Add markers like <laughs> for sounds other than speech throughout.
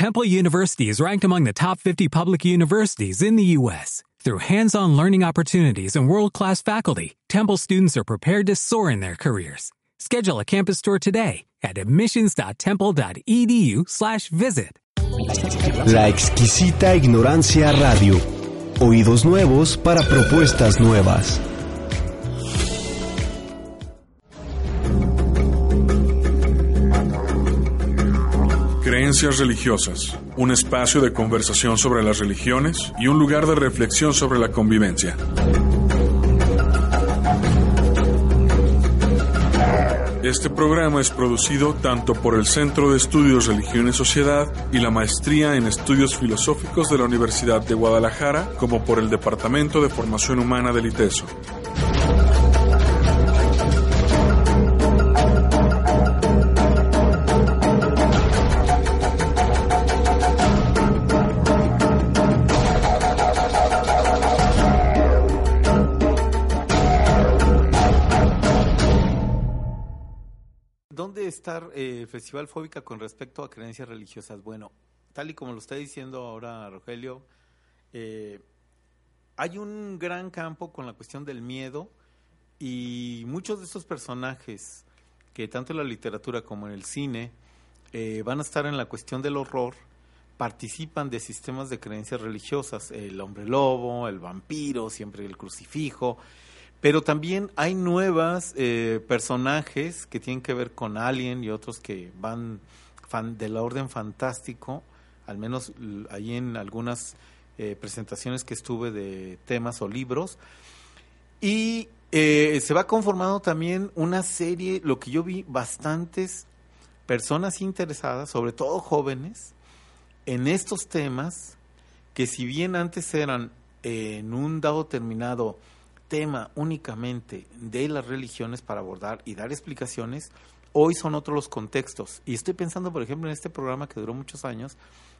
Temple University is ranked among the top 50 public universities in the U.S. Through hands-on learning opportunities and world-class faculty, Temple students are prepared to soar in their careers. Schedule a campus tour today at admissions.temple.edu/visit. La exquisita ignorancia radio. Oídos nuevos para propuestas nuevas. Religiosas, un espacio de conversación sobre las religiones y un lugar de reflexión sobre la convivencia. Este programa es producido tanto por el Centro de Estudios Religión y Sociedad y la Maestría en Estudios Filosóficos de la Universidad de Guadalajara como por el Departamento de Formación Humana del ITESO. ¿Dónde está el Festival Fóbica con respecto a creencias religiosas? Bueno, tal y como lo está diciendo ahora Rogelio, eh, hay un gran campo con la cuestión del miedo y muchos de estos personajes que tanto en la literatura como en el cine eh, van a estar en la cuestión del horror, participan de sistemas de creencias religiosas, el hombre lobo, el vampiro, siempre el crucifijo, pero también hay nuevas eh, personajes que tienen que ver con Alien y otros que van fan, del orden fantástico, al menos ahí en algunas eh, presentaciones que estuve de temas o libros. Y eh, se va conformando también una serie, lo que yo vi, bastantes personas interesadas, sobre todo jóvenes, en estos temas que si bien antes eran en un dado terminado tema únicamente de las religiones para abordar y dar explicaciones, hoy son otros los contextos. Y estoy pensando, por ejemplo, en este programa que duró muchos años,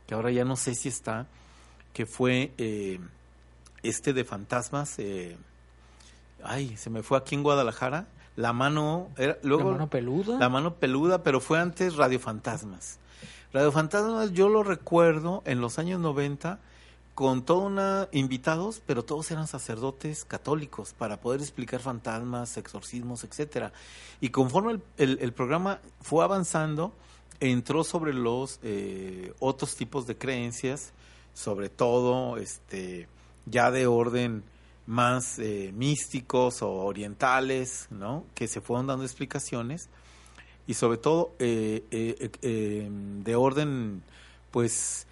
que ahora ya no sé si está, que fue eh, este de fantasmas. Eh, ay, se me fue aquí en Guadalajara. La mano, era, luego, la mano peluda. La mano peluda, pero fue antes Radio Fantasmas. Radio Fantasmas yo lo recuerdo en los años 90 con todos una invitados, pero todos eran sacerdotes católicos para poder explicar fantasmas, exorcismos, etcétera. Y conforme el, el, programa fue avanzando, entró sobre los eh, otros tipos de creencias, sobre todo este ya de orden más eh, místicos o orientales, ¿no? Que se fueron dando explicaciones y sobre todo eh, de orden, pues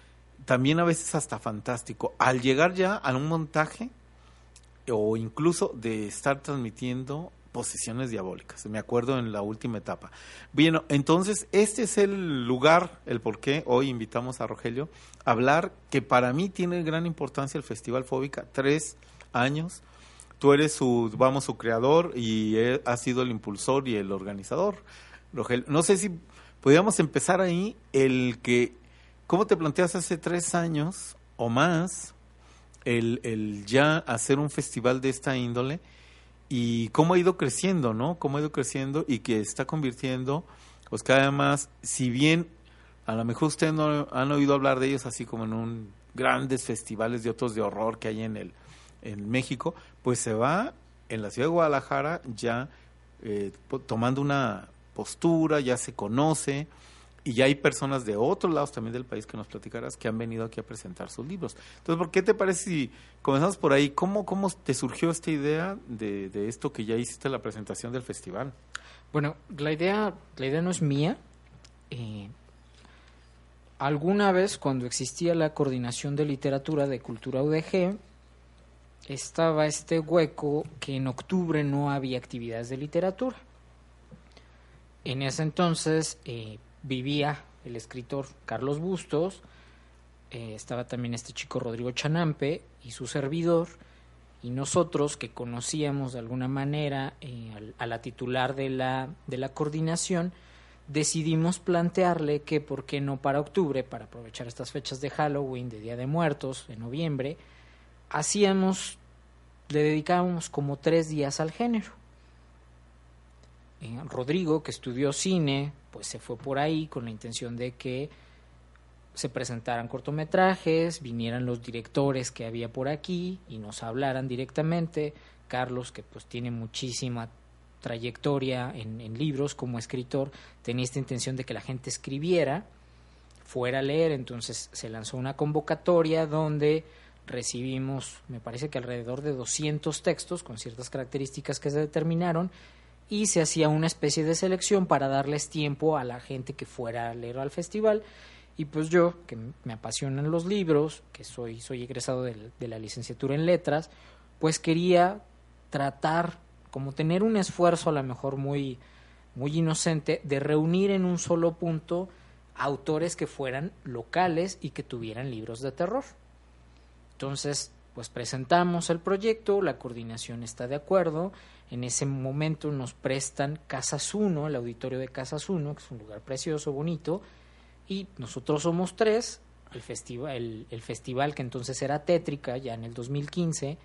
también a veces hasta fantástico. Al llegar ya a un montaje o incluso de estar transmitiendo posesiones diabólicas. Me acuerdo en la última etapa. Bien, entonces este es el lugar, el por qué hoy invitamos a Rogelio a hablar, que para mí tiene gran importancia el Festival Fóbica, tres años. Tú eres su, vamos, su creador y has sido el impulsor y el organizador. Rogelio, no sé si podríamos empezar ahí, el que ¿Cómo te planteas hace tres años o más el, el, ya hacer un festival de esta índole y cómo ha ido creciendo, ¿no? Cómo ha ido creciendo y que está convirtiendo, pues cada más, si bien a lo mejor ustedes no han oído hablar de ellos así como en un grandes festivales de otros de horror que hay en el en México, pues se va en la ciudad de Guadalajara ya eh, tomando una postura, ya se conoce, y ya hay personas de otros lados también del país que nos platicarás que han venido aquí a presentar sus libros. Entonces, ¿por qué te parece si comenzamos por ahí? ¿Cómo, cómo te surgió esta idea de, de esto que ya hiciste la presentación del festival? Bueno, la idea, la idea no es mía. Eh, alguna vez, cuando existía la coordinación de literatura de Cultura UDG, estaba este hueco que en octubre no había actividades de literatura. En ese entonces, eh, vivía el escritor Carlos Bustos, eh, estaba también este chico Rodrigo Chanampe y su servidor, y nosotros que conocíamos de alguna manera eh, a la titular de la, de la coordinación, decidimos plantearle que por qué no para octubre, para aprovechar estas fechas de Halloween, de Día de Muertos, en noviembre, hacíamos, le dedicábamos como tres días al género. Eh, Rodrigo, que estudió cine, pues se fue por ahí con la intención de que se presentaran cortometrajes, vinieran los directores que había por aquí y nos hablaran directamente. Carlos, que pues tiene muchísima trayectoria en, en libros como escritor, tenía esta intención de que la gente escribiera, fuera a leer, entonces se lanzó una convocatoria donde recibimos, me parece que alrededor de 200 textos con ciertas características que se determinaron y se hacía una especie de selección para darles tiempo a la gente que fuera a leer al festival. Y pues yo, que me apasionan los libros, que soy, soy egresado de, de la licenciatura en letras, pues quería tratar, como tener un esfuerzo a lo mejor muy, muy inocente, de reunir en un solo punto autores que fueran locales y que tuvieran libros de terror. Entonces, pues presentamos el proyecto, la coordinación está de acuerdo, en ese momento nos prestan Casas Uno, el auditorio de Casas Uno, que es un lugar precioso, bonito, y nosotros somos tres, el festival, el festival que entonces era Tétrica, ya en el 2015,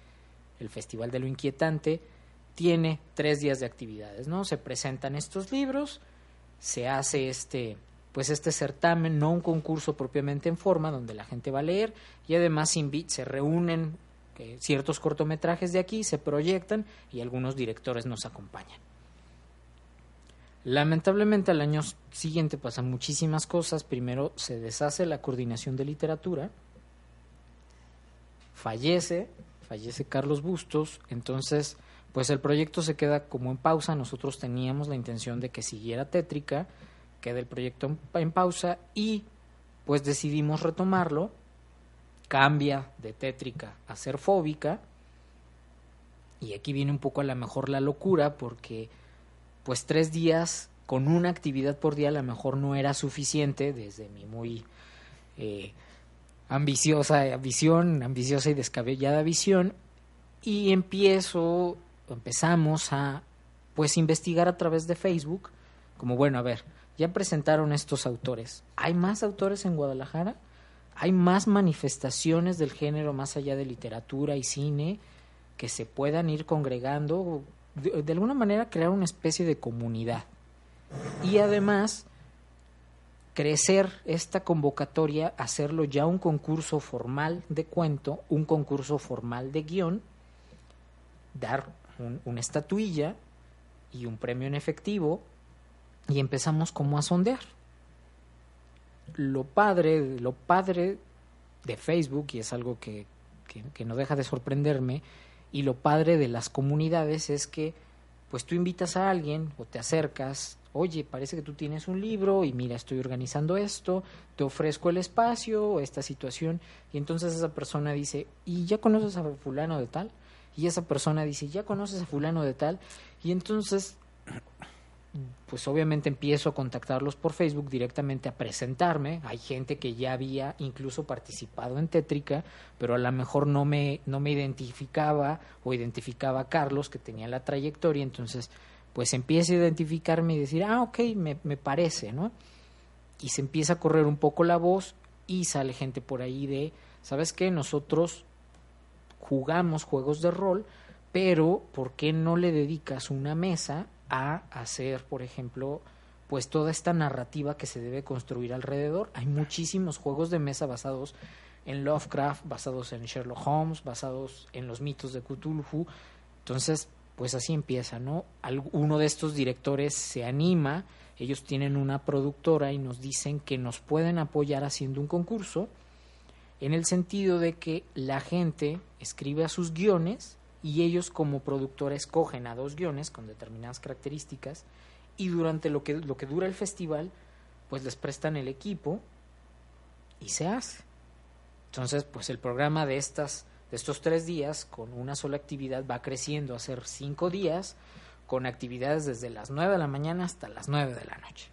el Festival de lo Inquietante, tiene tres días de actividades, ¿no? Se presentan estos libros, se hace este, pues este certamen, no un concurso propiamente en forma, donde la gente va a leer, y además se reúnen que ciertos cortometrajes de aquí se proyectan y algunos directores nos acompañan. Lamentablemente al año siguiente pasan muchísimas cosas. Primero se deshace la coordinación de literatura, fallece, fallece Carlos Bustos, entonces pues el proyecto se queda como en pausa. Nosotros teníamos la intención de que siguiera tétrica, queda el proyecto en pausa y pues decidimos retomarlo cambia de tétrica a ser fóbica. Y aquí viene un poco a lo mejor la locura porque pues tres días con una actividad por día a lo mejor no era suficiente desde mi muy eh, ambiciosa visión, ambiciosa y descabellada visión. Y empiezo, empezamos a pues investigar a través de Facebook, como bueno, a ver, ya presentaron estos autores. ¿Hay más autores en Guadalajara? Hay más manifestaciones del género más allá de literatura y cine que se puedan ir congregando, de, alguna manera crear una especie de comunidad. Y además, crecer esta convocatoria, hacerlo ya un concurso formal de cuento, un concurso formal de guion, dar una estatuilla y un premio en efectivo, y empezamos como a sondear lo padre, lo padre de Facebook, y es algo que, que, no deja de sorprenderme, y lo padre de las comunidades es que pues tú invitas a alguien o te acercas, oye, parece que tú tienes un libro y mira, estoy organizando esto, te ofrezco el espacio, esta situación, y entonces esa persona dice, ¿y ya conoces a fulano de tal? Y esa persona dice, ¿ya conoces a fulano de tal? Y entonces pues obviamente empiezo a contactarlos por Facebook directamente a presentarme. Hay gente que ya había incluso participado en Tétrica, pero a lo mejor no me, no me identificaba o identificaba a Carlos que tenía la trayectoria, entonces pues empieza a identificarme y decir, ah, ok, me, me parece, ¿no? Y se empieza a correr un poco la voz y sale gente por ahí de, ¿sabes qué? Nosotros jugamos juegos de rol, pero ¿por qué no le dedicas una mesa a hacer, por ejemplo, pues toda esta narrativa que se debe construir alrededor. Hay muchísimos juegos de mesa basados en Lovecraft, basados en Sherlock Holmes, basados en los mitos de Cthulhu. Entonces, pues así empieza, ¿no? Uno de estos directores se anima, ellos tienen una productora y nos dicen que nos pueden apoyar haciendo un concurso en el sentido de que la gente escribe a sus guiones y ellos como productores cogen a dos guiones con determinadas características y durante lo que, lo que dura el festival pues les prestan el equipo y se hace. Entonces pues el programa de, estas, de estos tres días con una sola actividad va creciendo a ser cinco días con actividades desde las nueve de la mañana hasta las nueve de la noche.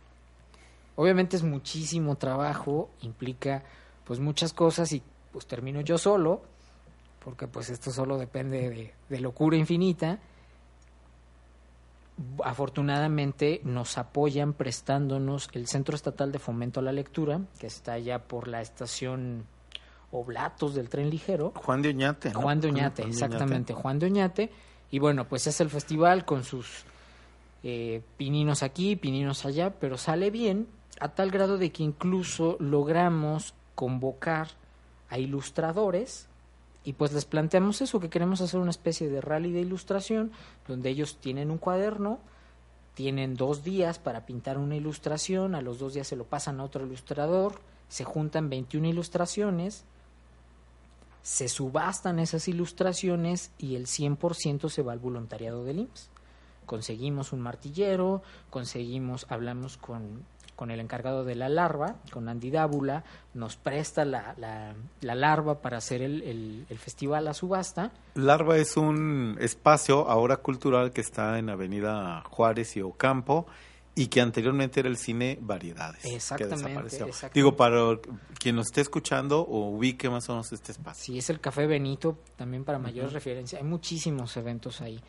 Obviamente es muchísimo trabajo, implica pues muchas cosas y pues termino yo solo, porque pues esto solo depende de, locura infinita. Afortunadamente nos apoyan prestándonos el Centro Estatal de Fomento a la Lectura, que está allá por la estación Oblatos del tren ligero. Juan de Oñate. Juan de Oñate, exactamente, Juan de Oñate. Y bueno, pues es el festival con sus eh, pininos aquí, pininos allá, pero sale bien a tal grado de que incluso logramos convocar a ilustradores y pues les planteamos eso, que queremos hacer una especie de rally de ilustración donde ellos tienen un cuaderno, tienen dos días para pintar una ilustración, a los dos días se lo pasan a otro ilustrador, se juntan 21 ilustraciones, se subastan esas ilustraciones y el 100% se va al voluntariado del IMSS. Conseguimos un martillero, conseguimos, hablamos con con el encargado de la larva, con Andy Dábula, nos presta la, la, larva para hacer el, el, festival a subasta. Larva es un espacio ahora cultural que está en Avenida Juárez y Ocampo y que anteriormente era el cine Variedades. Exactamente, Digo, para quien nos esté escuchando o ubique más o menos este espacio. Sí, es el Café Benito, también para mayor referencia. Hay muchísimos eventos ahí.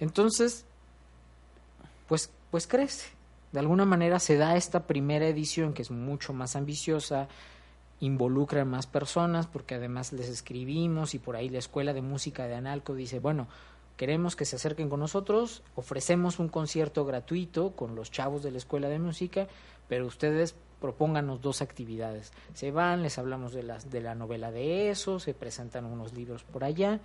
Entonces, pues, pues crece de alguna manera se da esta primera edición que es mucho más ambiciosa, involucra a más personas porque además les escribimos y por ahí la Escuela de Música de Analco dice, bueno, queremos que se acerquen con nosotros, ofrecemos un concierto gratuito con los chavos de la Escuela de Música, pero ustedes propónganos dos actividades. Se van, les hablamos de, las, de la novela de eso, se presentan unos libros por allá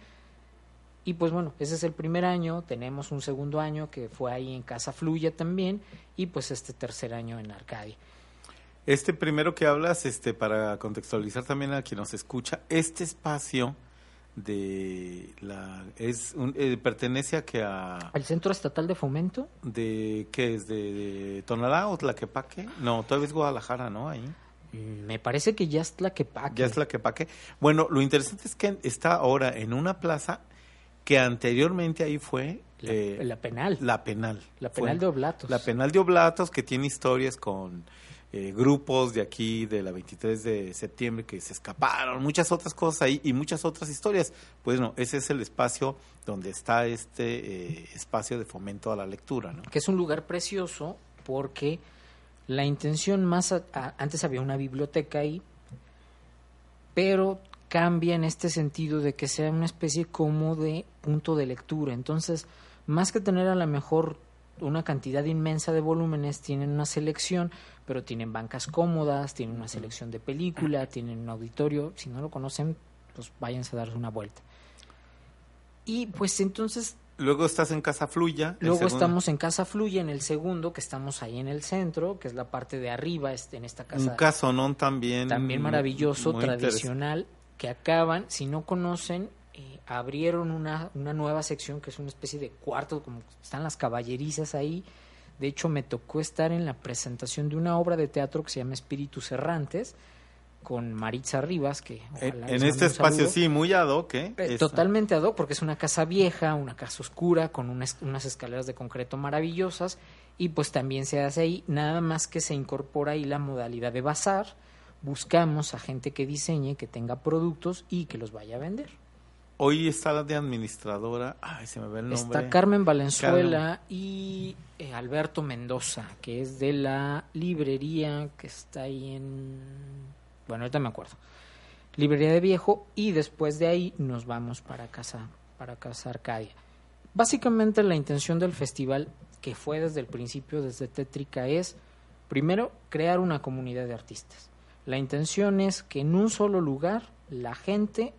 y pues bueno, ese es el primer año, tenemos un segundo año que fue ahí en Casa Fluya también y pues este tercer año en Arcadia. Este primero que hablas, este para contextualizar también a quien nos escucha, este espacio de la es un, eh, pertenece a que a al Centro Estatal de Fomento de qué es de, de Tonalá o Tlaquepaque no todavía es Guadalajara no ahí. Mm, me parece que ya es Tlaquepaque. Ya es Tlaquepaque. Bueno lo interesante es que está ahora en una plaza que anteriormente ahí fue la, eh, penal. La penal. La penal de Oblatos. La penal de Oblatos, que tiene historias con eh, grupos de aquí de la 23 de septiembre que se escaparon, muchas otras cosas ahí y muchas otras historias. Pues no, ese es el espacio donde está este eh, espacio de fomento a la lectura. ¿no? Que es un lugar precioso porque la intención más... antes había una biblioteca ahí, pero cambia en este sentido de que sea una especie como de punto de lectura. Entonces, más que tener a lo mejor una cantidad inmensa de volúmenes, tienen una selección, pero tienen bancas cómodas, tienen una selección de película, tienen un auditorio. Si no lo conocen, pues váyanse a darse una vuelta. Y pues entonces... Luego estás en Casa Fluya. Luego estamos en Casa Fluya, en el segundo, que estamos ahí en el centro, que es la parte de arriba, este, en esta casa. Un casonón también. También maravilloso, tradicional que acaban, si no conocen, eh, abrieron una, una nueva sección que es una especie de cuarto, como están las caballerizas ahí. De hecho, me tocó estar en la presentación de una obra de teatro que se llama Espíritus Errantes, con Maritza Rivas, que en este espacio sí, muy ad hoc, ¿eh? eh totalmente ad hoc, porque es una casa vieja, una casa oscura, con unas, unas escaleras de concreto maravillosas, y pues también se hace ahí, nada más que se incorpora ahí la modalidad de bazar, buscamos a gente que diseñe, que tenga productos y que los vaya a vender. Hoy está la de administradora, ay, se me ve el nombre. Está Carmen Valenzuela y eh, Alberto Mendoza, que es de la librería que está ahí en... Bueno, ahorita me acuerdo. Librería de Viejo y después de ahí nos vamos para casa, para casa Arcadia. Básicamente la intención del festival, que fue desde el principio, desde Tétrica, es primero crear una comunidad de artistas la intención es que en un solo lugar la gente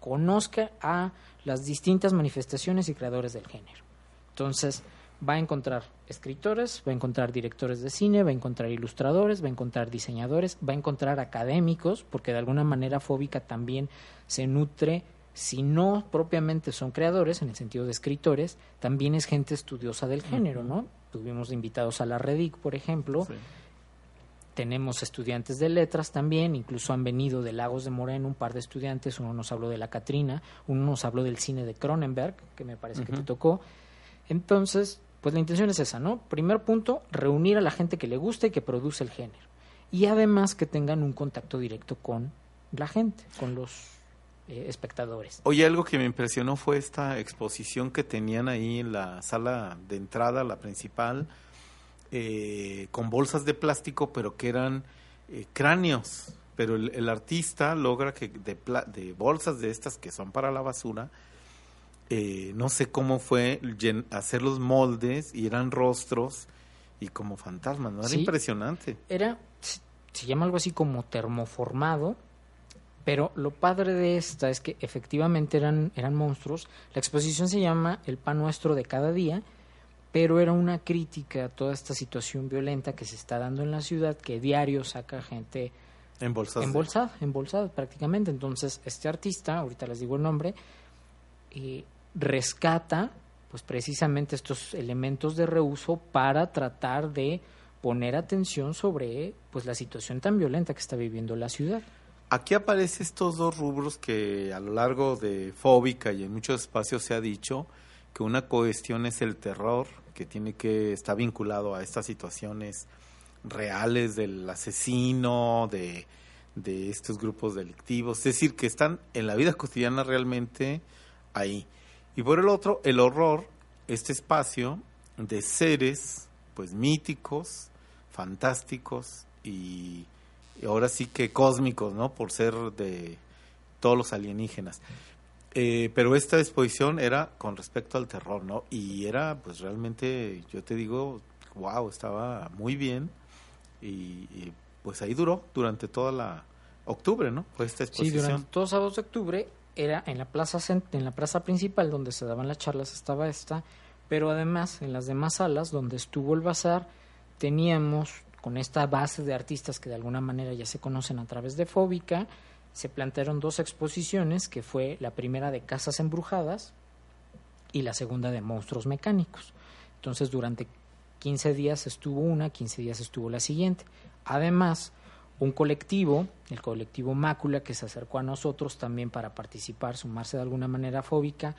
conozca a las distintas manifestaciones y creadores del género. Entonces, va a encontrar escritores, va a encontrar directores de cine, va a encontrar ilustradores, va a encontrar diseñadores, va a encontrar académicos, porque de alguna manera Fóbica también se nutre, si no propiamente son creadores, en el sentido de escritores, también es gente estudiosa del género, ¿no? Tuvimos invitados a la Redic, por ejemplo, tenemos estudiantes de letras también, incluso han venido de Lagos de Moreno un par de estudiantes, uno nos habló de la Catrina, uno nos habló del cine de Cronenberg, que me parece que te tocó. Entonces, pues la intención es esa, ¿no? Primer punto, reunir a la gente que le gusta y que produce el género. Y además que tengan un contacto directo con la gente, con los eh, espectadores. Oye, algo que me impresionó fue esta exposición que tenían ahí en la sala de entrada, la principal, eh, con bolsas de plástico, pero que eran eh, cráneos. Pero el, artista logra que de, de, bolsas de estas que son para la basura, eh, no sé cómo fue hacer los moldes y eran rostros y como fantasmas, ¿no? Era impresionante. Era, se llama algo así como termoformado, pero lo padre de esta es que efectivamente eran, eran monstruos. La exposición se llama El pan nuestro de cada día, pero era una crítica a toda esta situación violenta que se está dando en la ciudad, que diario saca gente Embolsada. embolsada, embolsada prácticamente. Entonces, este artista, ahorita les digo el nombre, eh, rescata pues precisamente estos elementos de reuso para tratar de poner atención sobre pues la situación tan violenta que está viviendo la ciudad. Aquí aparecen estos dos rubros que a lo largo de Fóbica y en muchos espacios se ha dicho que una cuestión es el terror, que tiene que estar vinculado a estas situaciones reales del asesino, de, de estos grupos delictivos, es decir, que están en la vida cotidiana realmente ahí. Y por el otro, el horror, este espacio de seres pues míticos, fantásticos y, y ahora sí que cósmicos, ¿no? Por ser de todos los alienígenas. Eh, pero esta exposición era con respecto al terror, ¿no? Y era, pues realmente, yo te digo, wow, estaba muy bien. Y, y, pues ahí duró durante toda la octubre, ¿no? Fue esta Sí, exposición. durante todos sábados de octubre era en la plaza en la plaza principal donde se daban las charlas estaba esta, pero además en las demás salas donde estuvo el bazar teníamos con esta base de artistas que de alguna manera ya se conocen a través de Fóbica, se plantearon dos exposiciones, que fue la primera de Casas Embrujadas y la segunda de Monstruos Mecánicos. Entonces durante 15 días estuvo una, 15 días estuvo la siguiente. Además, un colectivo, el colectivo Mácula, que se acercó a nosotros también para participar, sumarse de alguna manera fóbica.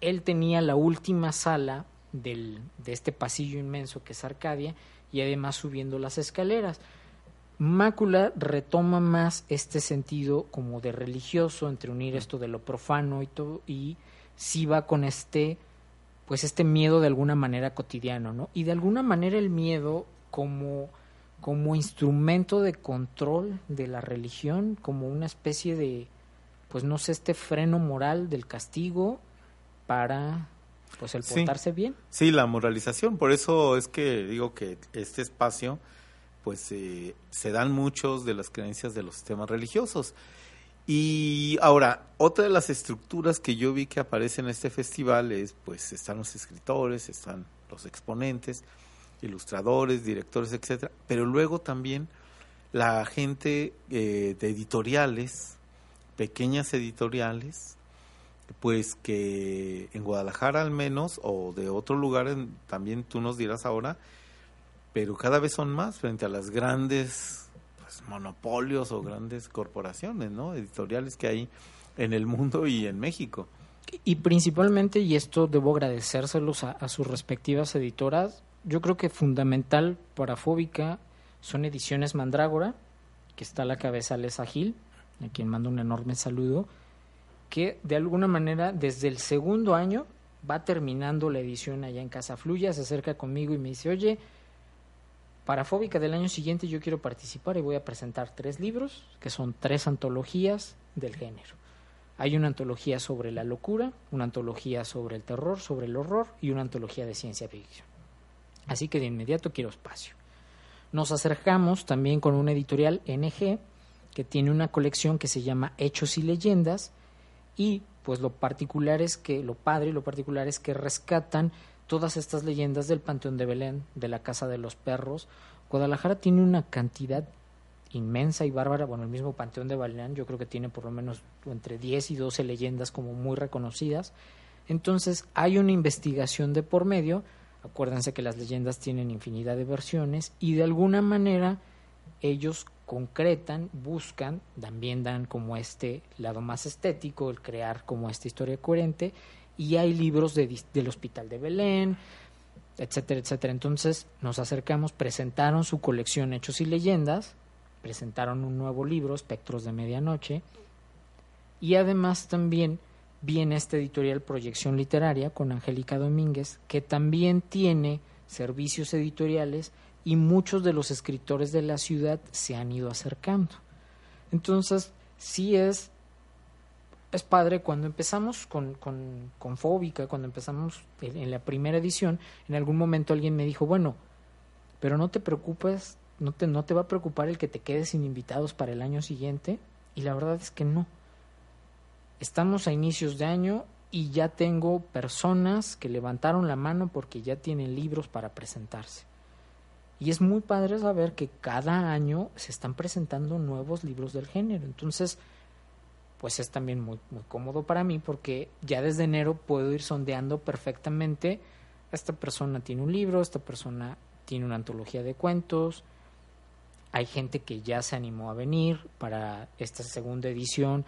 Él tenía la última sala del, de este pasillo inmenso que es Arcadia y además subiendo las escaleras. Mácula retoma más este sentido como de religioso, entre unir esto de lo profano y todo, y sí va con este, pues este miedo de alguna manera cotidiano, ¿no? Y de alguna manera el miedo como como instrumento de control de la religión, como una especie de, pues no sé, este freno moral del castigo para, pues el Sí. portarse bien. Sí, la moralización. Por eso es que digo que este espacio, pues eh, se dan muchos de las creencias de los sistemas religiosos. Y ahora, otra de las estructuras que yo vi que aparece en este festival es, pues están los escritores, están los exponentes, ilustradores, directores, etcétera, pero luego también la gente eh, de editoriales, pequeñas editoriales, pues que en Guadalajara al menos, o de otro lugar, en- también tú nos dirás ahora, pero cada vez son más frente a las grandes pues, monopolios o grandes corporaciones, ¿no? Editoriales que hay en el mundo y en México. Y principalmente, y esto debo agradecérselos a, sus respectivas editoras, yo creo que fundamental para Fóbica son Ediciones Mandrágora, que está a la cabeza Lesa Gil, a quien mando un enorme saludo, que de alguna manera desde el segundo año va terminando la edición allá en Casa Fluya, se acerca conmigo y me dice, oye, para Fóbica del año siguiente yo quiero participar y voy a presentar tres libros, que son tres antologías del género. Hay una antología sobre la locura, una antología sobre el terror, sobre el horror y una antología de ciencia ficción. Así que de inmediato quiero espacio. Nos acercamos también con una editorial NG que tiene una colección que se llama Hechos y Leyendas y pues lo particular es que lo padre lo particular es que rescatan todas estas leyendas del Panteón de Belén, de la Casa de los Perros. Guadalajara tiene una cantidad inmensa y bárbara, bueno, el mismo Panteón de Belén yo creo que tiene por lo menos entre 10 y 12 leyendas como muy reconocidas. Entonces hay una investigación de por medio, acuérdense que las leyendas tienen infinidad de versiones y de alguna manera ellos concretan, buscan, también dan como este lado más estético, el crear como esta historia coherente y hay libros de, del Hospital de Belén, etcétera, etcétera. Entonces nos acercamos, presentaron su colección Hechos y Leyendas, presentaron un nuevo libro, Espectros de Medianoche, y además también viene esta editorial Proyección Literaria con Angélica Domínguez, que también tiene servicios editoriales y muchos de los escritores de la ciudad se han ido acercando. Entonces, sí es, es padre cuando empezamos con, con, con Fóbica, cuando empezamos en, en la primera edición, en algún momento alguien me dijo, bueno, pero no te preocupes no te, no te va a preocupar el que te quedes sin invitados para el año siguiente. Y la verdad es que no. Estamos a inicios de año y ya tengo personas que levantaron la mano porque ya tienen libros para presentarse. Y es muy padre saber que cada año se están presentando nuevos libros del género. Entonces, pues es también muy, muy cómodo para mí porque ya desde enero puedo ir sondeando perfectamente. Esta persona tiene un libro, esta persona tiene una antología de cuentos. Hay gente que ya se animó a venir para esta segunda edición.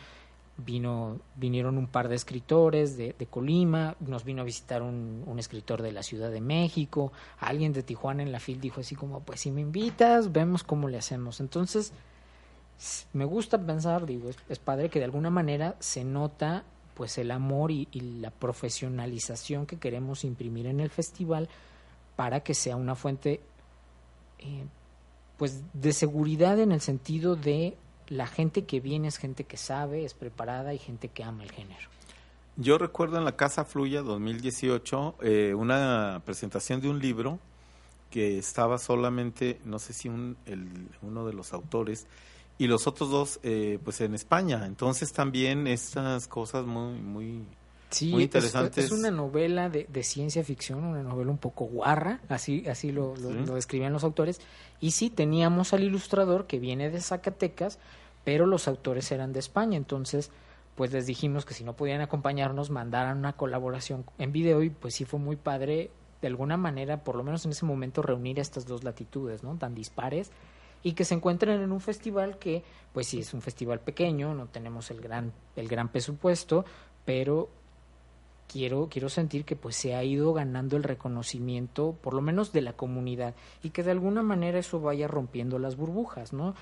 Vino, vinieron un par de escritores de, de Colima, nos vino a visitar un, un, escritor de la Ciudad de México, alguien de Tijuana en la FIL dijo así como, pues si me invitas, vemos cómo le hacemos. Entonces, me gusta pensar, digo, es, padre que de alguna manera se nota pues el amor y, la profesionalización que queremos imprimir en el festival para que sea una fuente eh, pues de seguridad en el sentido de la gente que viene es gente que sabe, es preparada y gente que ama el género. Yo recuerdo en la Casa Fluya 2018 eh, una presentación de un libro que estaba solamente, no sé si un, uno de los autores y los otros dos eh, pues en España. Entonces también estas cosas muy muy Sí, muy interesantes. Es, es una novela de, de, ciencia ficción, una novela un poco guarra, así, así lo, lo, sí. lo, describían los autores. Y sí, teníamos al ilustrador que viene de Zacatecas, pero los autores eran de España. Entonces, pues les dijimos que si no podían acompañarnos, mandaran una colaboración en video y pues sí fue muy padre, de alguna manera, por lo menos en ese momento, reunir estas dos latitudes, ¿no? Tan dispares y que se encuentren en un festival que, pues sí, es un festival pequeño, no tenemos el gran, el gran presupuesto, pero quiero, quiero sentir que pues se ha ido ganando el reconocimiento, por lo menos de la comunidad, y que de alguna manera eso vaya rompiendo las burbujas, ¿no?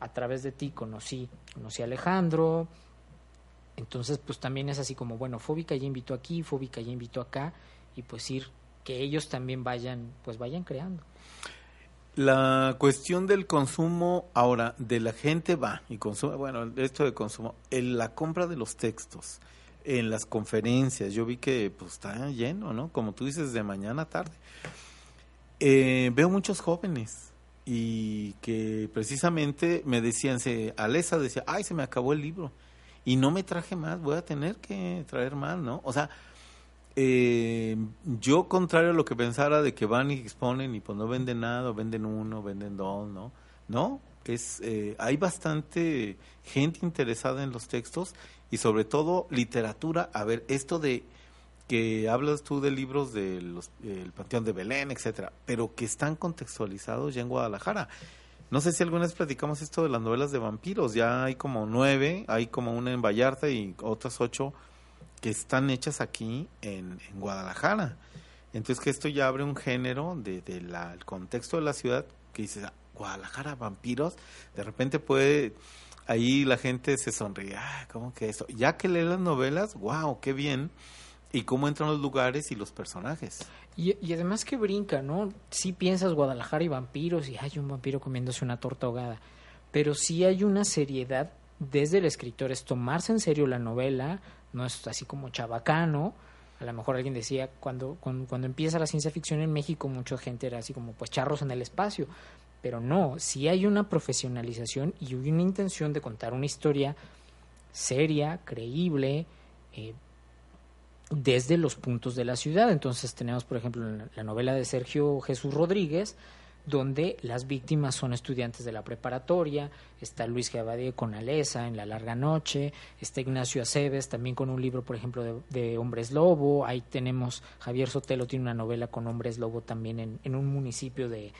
A través de ti conocí, conocí a Alejandro, entonces pues también es así como, bueno, Fóbica ya invitó aquí, Fóbica ya invitó acá, y pues ir, que ellos también vayan, pues vayan creando. La cuestión del consumo ahora de la gente va y consume, bueno, esto de consumo, en la compra de los textos, en las conferencias, yo vi que pues está lleno, ¿no? Como tú dices, de mañana a tarde. Eh, veo muchos jóvenes y que precisamente me decían, se, Alesa decía, ay, se me acabó el libro y no me traje más, voy a tener que traer más, ¿no? O sea, eh, yo contrario a lo que pensara de que van y exponen y pues no venden nada, venden uno, venden dos, ¿no? No, es eh, hay bastante gente interesada en los textos y sobre todo literatura. A ver, esto de que hablas tú de libros del de Panteón de Belén, etcétera, pero que están contextualizados ya en Guadalajara. No sé si alguna vez platicamos esto de las novelas de vampiros. Ya hay como nueve, hay como una en Vallarta y otras ocho que están hechas aquí en, Guadalajara. Entonces que esto ya abre un género de, de contexto de la ciudad que dices, Guadalajara, vampiros, de repente puede, ahí la gente se sonríe, ah, ¿cómo que eso? Ya que lee las novelas, wow, qué bien, y cómo entran los lugares y los personajes. Y, y además que brinca, ¿no? Sí piensas Guadalajara y vampiros, y hay un vampiro comiéndose una torta ahogada, pero sí hay una seriedad desde el escritor, es tomarse en serio la novela, no es así como chabacano, a lo mejor alguien decía, cuando, cuando, cuando, empieza la ciencia ficción en México, mucha gente era así como, pues charros en el espacio. Pero no, sí hay una profesionalización y una intención de contar una historia seria, creíble, eh, desde los puntos de la ciudad. Entonces tenemos, por ejemplo, la novela de Sergio Jesús Rodríguez, donde las víctimas son estudiantes de la preparatoria, está Luis Gabadie con Alesa en La Larga Noche, está Ignacio Aceves también con un libro, por ejemplo, de, Hombres Lobo, ahí tenemos, Javier Sotelo tiene una novela con Hombres Lobo también en, en un municipio de,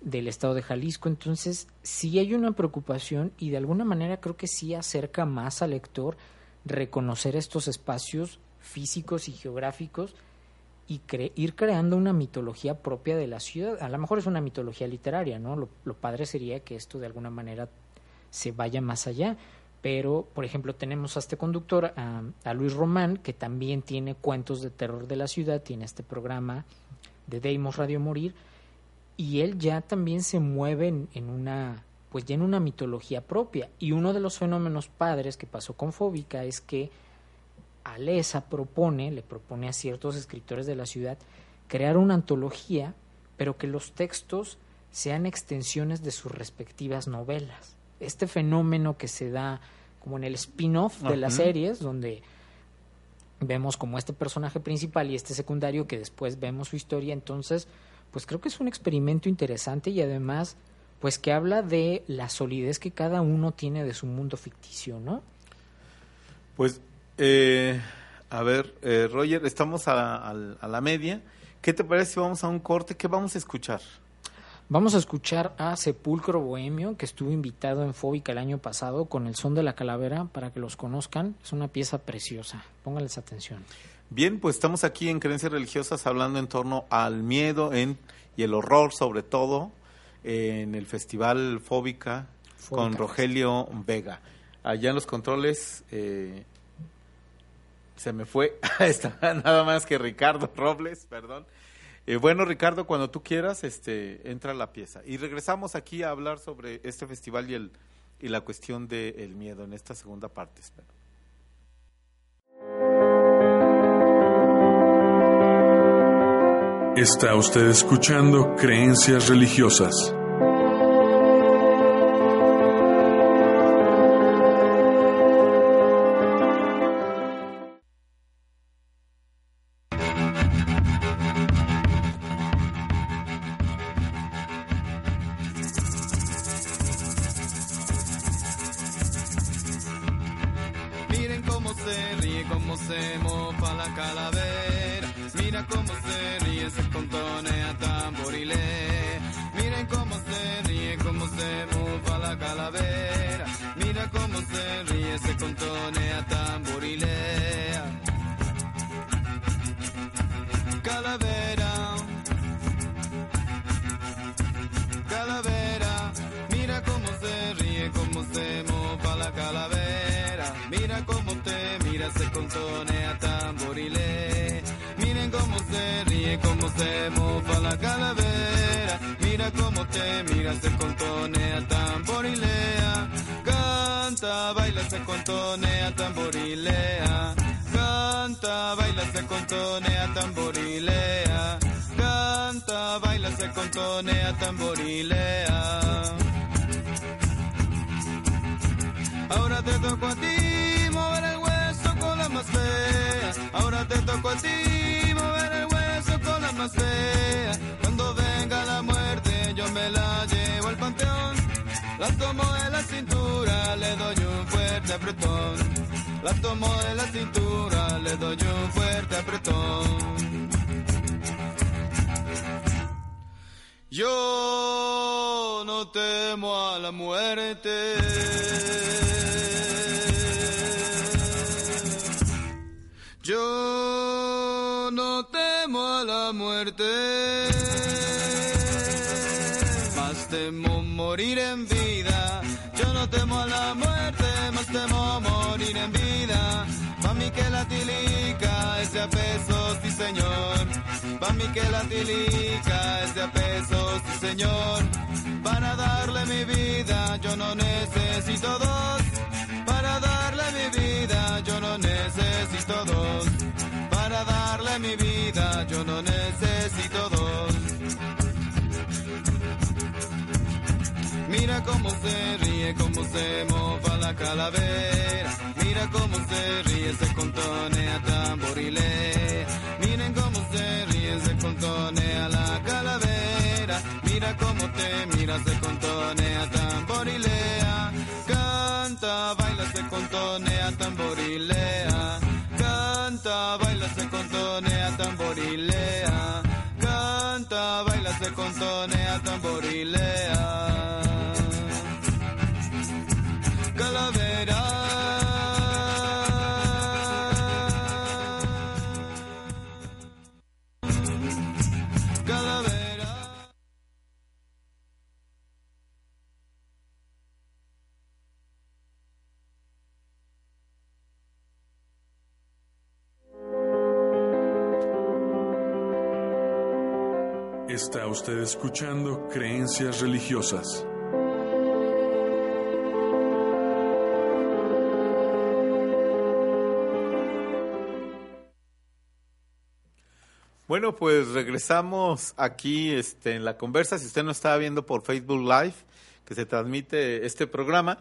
del estado de Jalisco, entonces sí hay una preocupación y de alguna manera creo que sí acerca más al lector reconocer estos espacios físicos y geográficos y cre ir creando una mitología propia de la ciudad. A lo mejor es una mitología literaria, ¿no? Lo, padre sería que esto de alguna manera se vaya más allá. Pero, por ejemplo, tenemos a este conductor, a, a Luis Román, que también tiene cuentos de terror de la ciudad, tiene este programa de Deimos Radio Morir, y él ya también se mueve en, en una pues ya en una mitología propia. Y uno de los fenómenos padres que pasó con Fóbica es que Alesa propone, le propone a ciertos escritores de la ciudad crear una antología, pero que los textos sean extensiones de sus respectivas novelas. Este fenómeno que se da como en el spin-off de las series, donde vemos como este personaje principal y este secundario que después vemos su historia, entonces, pues creo que es un experimento interesante y además, pues que habla de la solidez que cada uno tiene de su mundo ficticio, ¿no? Pues, eh, a ver, eh, Roger, estamos a, a- a la media. ¿Qué te parece si vamos a un corte? ¿Qué vamos a escuchar? Vamos a escuchar a Sepulcro Bohemio, que estuvo invitado en Fóbica el año pasado con el son de la calavera, para que los conozcan. Es una pieza preciosa. Pónganles atención. Bien, pues estamos aquí en Creencias Religiosas hablando en torno al miedo en, y el horror, sobre todo, en el Festival Fóbica con Fóbica. Rogelio Vega. Allá en los controles eh, se me fue, <laughs> está nada más que Ricardo Robles, perdón. Eh, bueno, Ricardo, cuando tú quieras, este, entra la pieza. Y regresamos aquí a hablar sobre este festival y, el, y la cuestión del miedo en esta segunda parte. espero. Está usted escuchando Creencias Religiosas. Calavera. Calavera, mira cómo se ríe, cómo se mofa la calavera. Mira cómo te mira, se contonea tamborile. Miren cómo se ríe, cómo se mofa la calavera. Mira cómo te mira, se contonea tamborilea. Canta, baila, se contonea tamborilea. Canta, baila, se contonea tamborilea. Canta, baila, se contonea tamborilea. Ahora te toco a ti mover el hueso con la más fea. Ahora te toco a ti mover el hueso con la más fea. Cuando venga la muerte yo me la llevo al panteón. La tomo de la cintura, le doy un fuerte apretón. La tomo de la cintura, le doy un fuerte apretón. Yo no temo a la muerte. Yo no temo a la muerte. Más temo morir en vida. Yo no temo a la muerte, temo morir en vida. Pa' mí que la tilica es de a pesos, sí señor. Pa' mí que la tilica es de a pesos, sí señor. Para darle mi vida yo no necesito dos. Para darle mi vida yo no necesito dos. Para darle mi vida yo no necesito dos. Mira cómo se ríe, cómo se mofa la calavera. Mira cómo se ríe, se contonea tamborilea. Miren cómo se ríe, se contonea la calavera. Mira cómo te mira, se contonea tamborilea. Canta, baila, se contonea tamborilea. Canta, baila, se contonea tamborilea. Canta, baila, se contonea tamborilea. Escuchando Creencias Religiosas. Bueno, pues regresamos aquí este, en la conversa. Si usted no estaba viendo por Facebook Live, que se transmite este programa,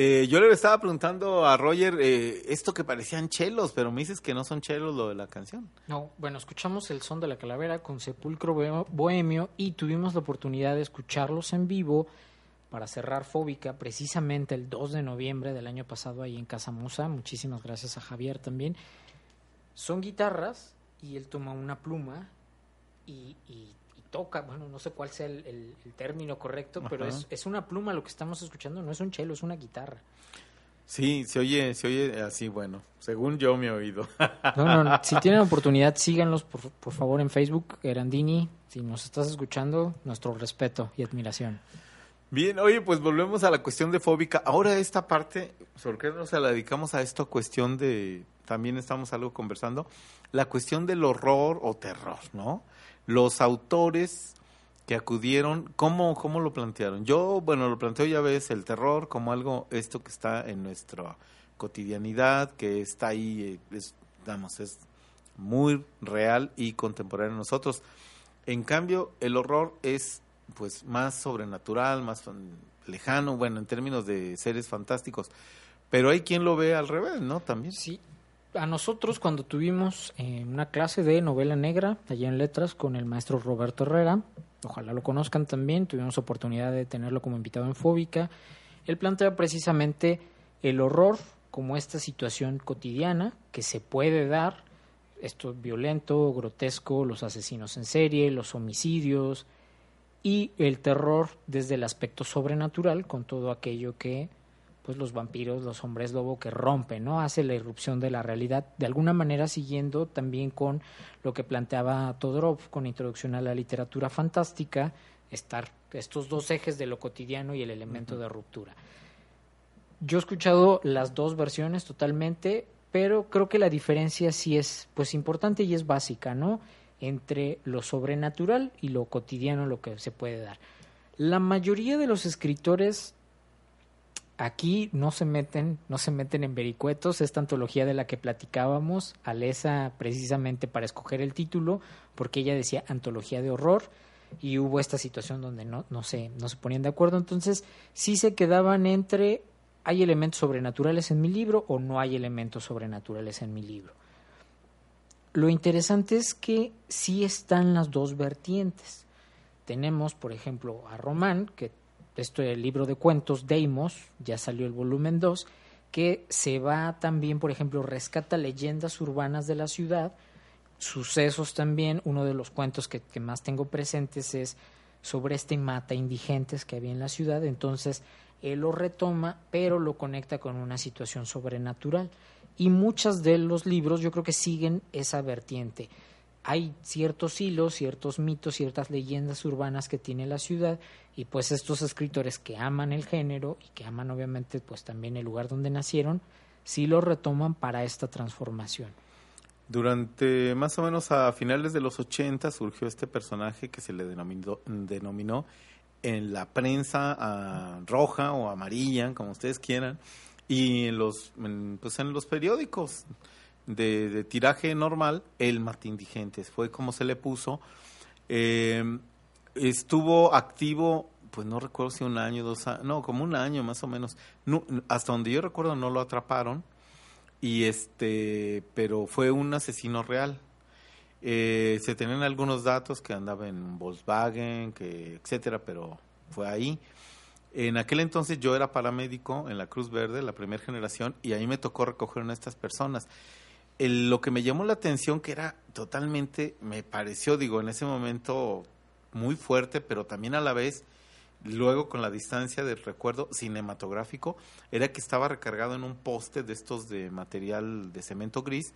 eh, yo le estaba preguntando a Roger eh, esto que parecían chelos, pero me dices que no son chelos lo de la canción. No, bueno, escuchamos el son de la calavera con Sepulcro Bohe- Bohemio y tuvimos la oportunidad de escucharlos en vivo para cerrar Fóbica precisamente el 2 de noviembre del año pasado ahí en Casa Musa. Muchísimas gracias a Javier también. Son guitarras y él toma una pluma y toca, bueno, no sé cuál sea el, el- el término correcto, pero es, es una pluma lo que estamos escuchando, no es un chelo, es una guitarra. Sí, se oye, se oye así, bueno, según yo me he oído. No, <laughs> no, no, si tienen oportunidad, síganlos por, por favor en Facebook, Erandini. Si nos estás escuchando, nuestro respeto y admiración. Bien, oye, pues volvemos a la cuestión de fóbica. Ahora esta parte, ¿por qué no se la dedicamos a esta cuestión de, también estamos algo conversando, la cuestión del horror o terror, ¿no? Los autores que acudieron, ¿cómo, cómo lo plantearon? Yo, bueno, lo planteo ya ves el terror como algo, esto que está en nuestra cotidianidad, que está ahí, eh, es, es muy real y contemporáneo a nosotros. En cambio, el horror es pues más sobrenatural, más lejano, bueno, en términos de seres fantásticos. Pero hay quien lo ve al revés, ¿no? También. Sí, a nosotros cuando tuvimos eh, una clase de novela negra allá en letras con el maestro Roberto Herrera, ojalá lo conozcan también, tuvimos oportunidad de tenerlo como invitado en Fóbica, él plantea precisamente el horror como esta situación cotidiana que se puede dar, esto violento, grotesco, los asesinos en serie, los homicidios y el terror desde el aspecto sobrenatural con todo aquello que pues los vampiros, los hombres lobo que rompen, ¿no? Hace la irrupción de la realidad, de alguna manera siguiendo también con lo que planteaba Todorov con Introducción a la Literatura Fantástica, estar estos dos ejes de lo cotidiano y el elemento de ruptura. Yo he escuchado las dos versiones totalmente, pero creo que la diferencia sí es pues importante y es básica, ¿no? Entre lo sobrenatural y lo cotidiano, lo que se puede dar. La mayoría de los escritores aquí no se meten, no se meten en vericuetos, esta antología de la que platicábamos, Alesa precisamente para escoger el título, porque ella decía antología de horror, y hubo esta situación donde no, no, se, no se ponían de acuerdo, entonces sí se quedaban entre hay elementos sobrenaturales en mi libro o no hay elementos sobrenaturales en mi libro. Lo interesante es que sí están las dos vertientes. Tenemos, por ejemplo, a Román, que esto es el libro de cuentos Deimos, ya salió el volumen 2, que se va también, por ejemplo, rescata leyendas urbanas de la ciudad, sucesos también. Uno de los cuentos que, que más tengo presentes es sobre este mata indigentes que había en la ciudad. Entonces, él lo retoma, pero lo conecta con una situación sobrenatural. Y muchos de los libros yo creo que siguen esa vertiente. Hay ciertos hilos, ciertos mitos, ciertas leyendas urbanas que tiene la ciudad y pues estos escritores que aman el género y que aman obviamente pues también el lugar donde nacieron, sí lo retoman para esta transformación. Durante más o menos a finales de los 80 surgió este personaje que se le denominó, denominó en la prensa ah, roja o amarilla, como ustedes quieran, y los, pues en los periódicos de, tiraje normal, el Mata Indigentes, fue como se le puso. Eh, estuvo activo, pues no recuerdo si un año, dos años, no, como un año más o menos. No, hasta donde yo recuerdo no lo atraparon, y este, pero fue un asesino real. Eh, se tenían algunos datos que andaba en Volkswagen, que etcétera, pero fue ahí. En aquel entonces yo era paramédico en la Cruz Verde, la primera generación, y ahí me tocó recoger a estas personas. El, lo que me llamó la atención, que era totalmente, me pareció, digo, en ese momento muy fuerte, pero también a la vez, luego con la distancia del recuerdo cinematográfico, era que estaba recargado en un poste de estos de material de cemento gris,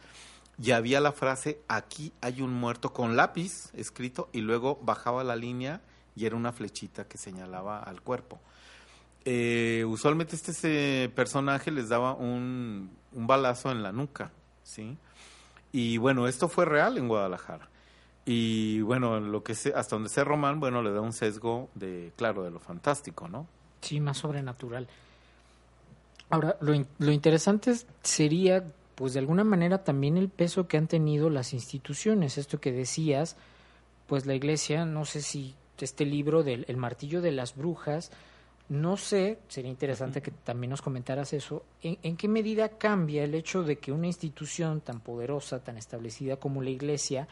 y había la frase, aquí hay un muerto con lápiz escrito, y luego bajaba la línea y era una flechita que señalaba al cuerpo. Eh, usualmente este, ese personaje les daba un, balazo en la nuca, ¿sí? Y bueno, esto fue real en Guadalajara. Y bueno, lo que sé, hasta donde sé Román, bueno, le da un sesgo de, claro, de lo fantástico, ¿no? Sí, más sobrenatural. Ahora, lo, lo interesante sería pues de alguna manera también el peso que han tenido las instituciones. Esto que decías, pues la iglesia, no sé si este libro del El martillo de las brujas, no sé, sería interesante que también nos comentaras eso, ¿en, qué medida cambia el hecho de que una institución tan poderosa, tan establecida como la iglesia,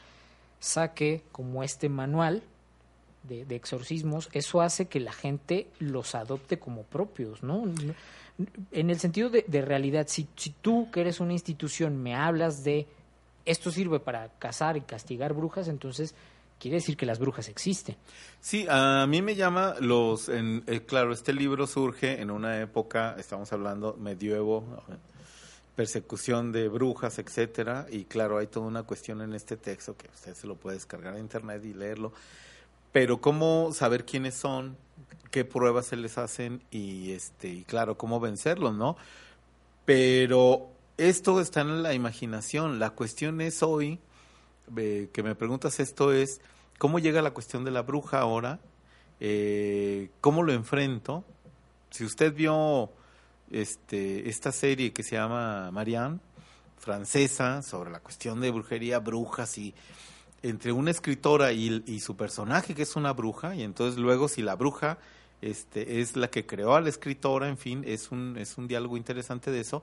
saque como este manual de, exorcismos, eso hace que la gente los adopte como propios, ¿no? En el sentido de, realidad, si, si tú que eres una institución me hablas de esto sirve para cazar y castigar brujas, entonces quiere decir que las brujas existen. Sí, a mí me llama los, en, eh, claro, este libro surge en una época, estamos hablando medievo, persecución de brujas, etcétera, y claro, hay toda una cuestión en este texto que usted se lo puede descargar en internet y leerlo, pero cómo saber quiénes son, qué pruebas se les hacen y este, y claro, cómo vencerlos, ¿no? Pero esto está en la imaginación, la cuestión es hoy que me preguntas esto es, ¿cómo llega la cuestión de la bruja ahora? Eh, ¿Cómo lo enfrento? Si usted vio este, esta serie que se llama Marianne, francesa, sobre la cuestión de brujería, brujas y entre una escritora y, su personaje que es una bruja, y entonces luego si la bruja este, es la que creó a la escritora, en fin, es un, es un diálogo interesante de eso,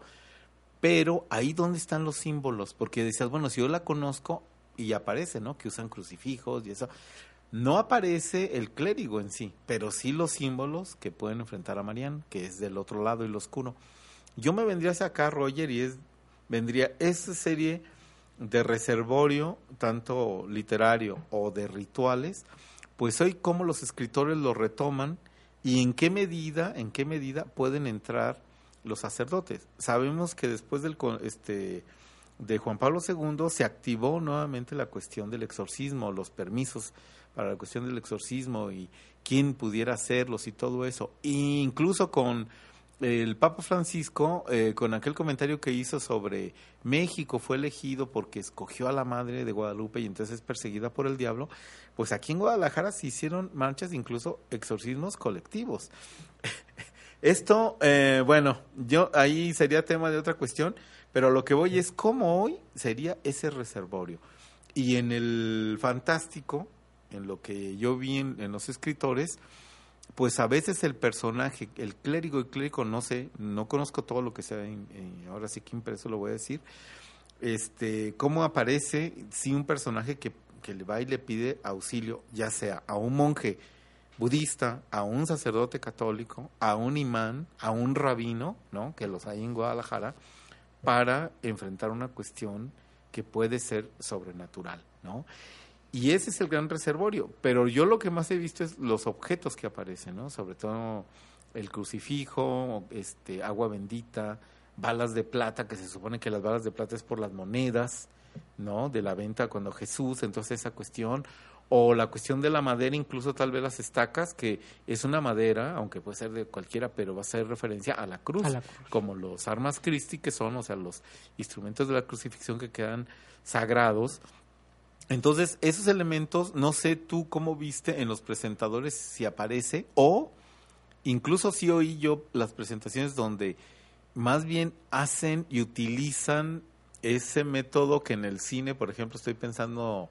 pero ahí donde están los símbolos, porque decías, bueno, si yo la conozco, y aparece, ¿no? Que usan crucifijos y eso. No aparece el clérigo en sí, pero sí los símbolos que pueden enfrentar a Marianne, que es del otro lado y lo oscuro. Yo me vendría hacia acá, Roger, y es vendría esa serie de reservorio, tanto literario o de rituales, pues hoy cómo los escritores lo retoman y en qué medida, en qué medida pueden entrar los sacerdotes. Sabemos que después del este de Juan Pablo II se activó nuevamente la cuestión del exorcismo, los permisos para la cuestión del exorcismo y quién pudiera hacerlos y todo eso. Incluso con el Papa Francisco, eh, con aquel comentario que hizo sobre México fue elegido porque escogió a la Madre de Guadalupe y entonces es perseguida por el diablo, pues aquí en Guadalajara se hicieron marchas, incluso exorcismos colectivos. <laughs> Esto, eh, bueno, yo ahí sería tema de otra cuestión, pero lo que voy es cómo hoy sería ese reservorio. Y en el fantástico, en lo que yo vi en, los escritores, pues a veces el personaje, el clérigo y clérigo, no sé, no conozco todo lo que sea, ahora sí que impreso lo voy a decir, este, cómo aparece si un personaje que, que le va y le pide auxilio, ya sea a un monje budista, a un sacerdote católico, a un imán, a un rabino, ¿no? que los hay en Guadalajara, para enfrentar una cuestión que puede ser sobrenatural, ¿no? Y ese es el gran reservorio, pero yo lo que más he visto es los objetos que aparecen, ¿no? Sobre todo el crucifijo, este, agua bendita, balas de plata, que se supone que las balas de plata es por las monedas, ¿no? De la venta cuando Jesús, entonces esa cuestión, o la cuestión de la madera, incluso tal vez las estacas, que es una madera, aunque puede ser de cualquiera, pero va a ser referencia a la cruz, como los armas Christi, que son, o sea, los instrumentos de la crucifixión que quedan sagrados. Entonces, esos elementos, no sé tú cómo viste en los presentadores si aparece, o incluso si oí yo las presentaciones donde más bien hacen y utilizan ese método que en el cine, por ejemplo, estoy pensando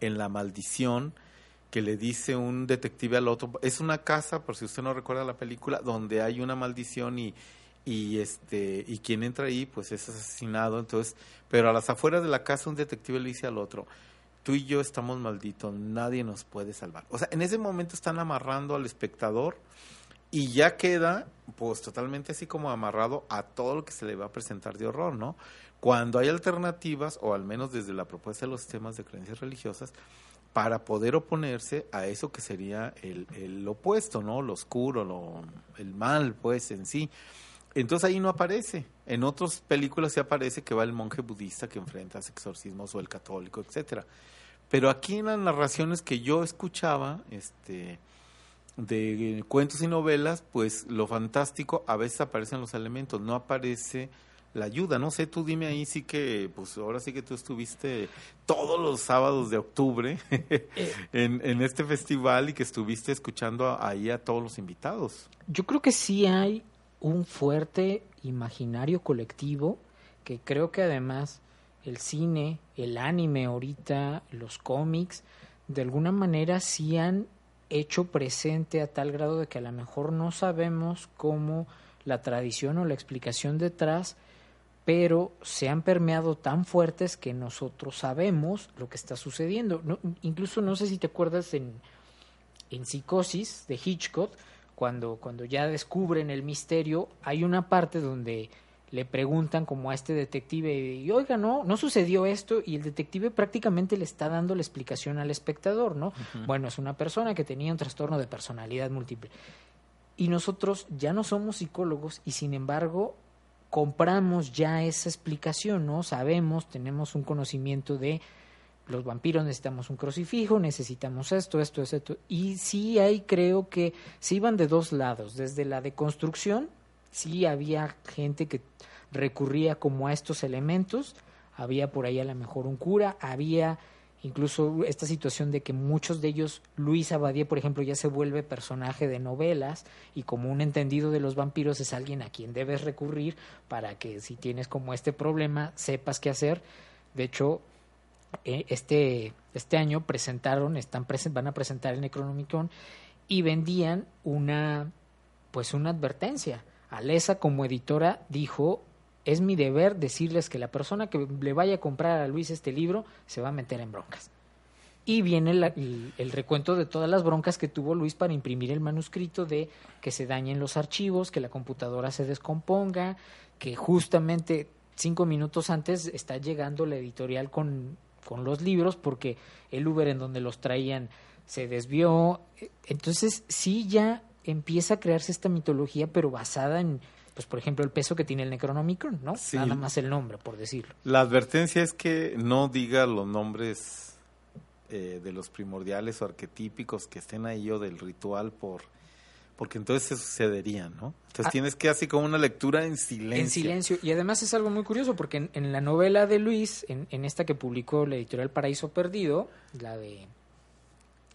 en La Maldición, que le dice un detective al otro, es una casa, por si usted no recuerda la película, donde hay una maldición y, y este y quien entra ahí pues es asesinado, entonces, pero a las afueras de la casa un detective le dice al otro, tú y yo estamos malditos, nadie nos puede salvar. O sea, en ese momento están amarrando al espectador y ya queda pues totalmente así como amarrado a todo lo que se le va a presentar de horror, ¿no? Cuando hay alternativas, o al menos desde la propuesta de los temas de creencias religiosas, para poder oponerse a eso que sería el, el opuesto, ¿no? Lo oscuro, lo, el mal, pues, en sí. Entonces ahí no aparece. En otras películas sí aparece que va el monje budista que enfrenta a exorcismos o el católico, etcétera. Pero aquí en las narraciones que yo escuchaba, este, de cuentos y novelas, pues lo fantástico a veces aparecen los elementos, no aparece la ayuda. No sé, tú dime ahí sí que, pues ahora sí que tú estuviste todos los sábados de octubre <laughs> en, en, este festival y que estuviste escuchando ahí a todos los invitados. Yo creo que sí hay un fuerte imaginario colectivo que creo que además el cine, el anime ahorita, los cómics, de alguna manera sí han hecho presente a tal grado de que a lo mejor no sabemos cómo la tradición o la explicación detrás, pero se han permeado tan fuertes que nosotros sabemos lo que está sucediendo. No, incluso no sé si te acuerdas en, en Psicosis de Hitchcock, cuando, cuando ya descubren el misterio, hay una parte donde le preguntan como a este detective, y oiga, no, no sucedió esto, y el detective prácticamente le está dando la explicación al espectador, ¿no? Bueno, es una persona que tenía un trastorno de personalidad múltiple. Y nosotros ya no somos psicólogos y sin embargo compramos ya esa explicación, ¿no? Sabemos, tenemos un conocimiento de los vampiros necesitamos un crucifijo, necesitamos esto, esto, esto. Y sí hay, creo que se iban de dos lados, desde la deconstrucción, sí había gente que recurría como a estos elementos, había por ahí a lo mejor un cura, había incluso esta situación de que muchos de ellos, Luis Abadía, por ejemplo, ya se vuelve personaje de novelas y como un entendido de los vampiros es alguien a quien debes recurrir para que si tienes como este problema sepas qué hacer. De hecho, eh, este, este año presentaron, están van a presentar el Necronomicon y vendían una, pues una advertencia. Alesa como editora dijo, es mi deber decirles que la persona que le vaya a comprar a Luis este libro se va a meter en broncas. Y viene el, el, recuento de todas las broncas que tuvo Luis para imprimir el manuscrito de que se dañen los archivos, que la computadora se descomponga, que justamente cinco minutos antes está llegando la editorial con con los libros porque el Uber en donde los traían se desvió. Entonces sí ya empieza a crearse esta mitología, pero basada en, pues por ejemplo, el peso que tiene el Necronomicon, ¿no? Nada más el nombre, por decirlo. La advertencia es que no diga los nombres eh, de los primordiales o arquetípicos que estén ahí o del ritual por porque entonces se sucedería, ¿no? Entonces ah. tienes que así como una lectura en silencio. En silencio. Y además es algo muy curioso porque en, la novela de Luis, en, en, esta que publicó la editorial Paraíso Perdido, la de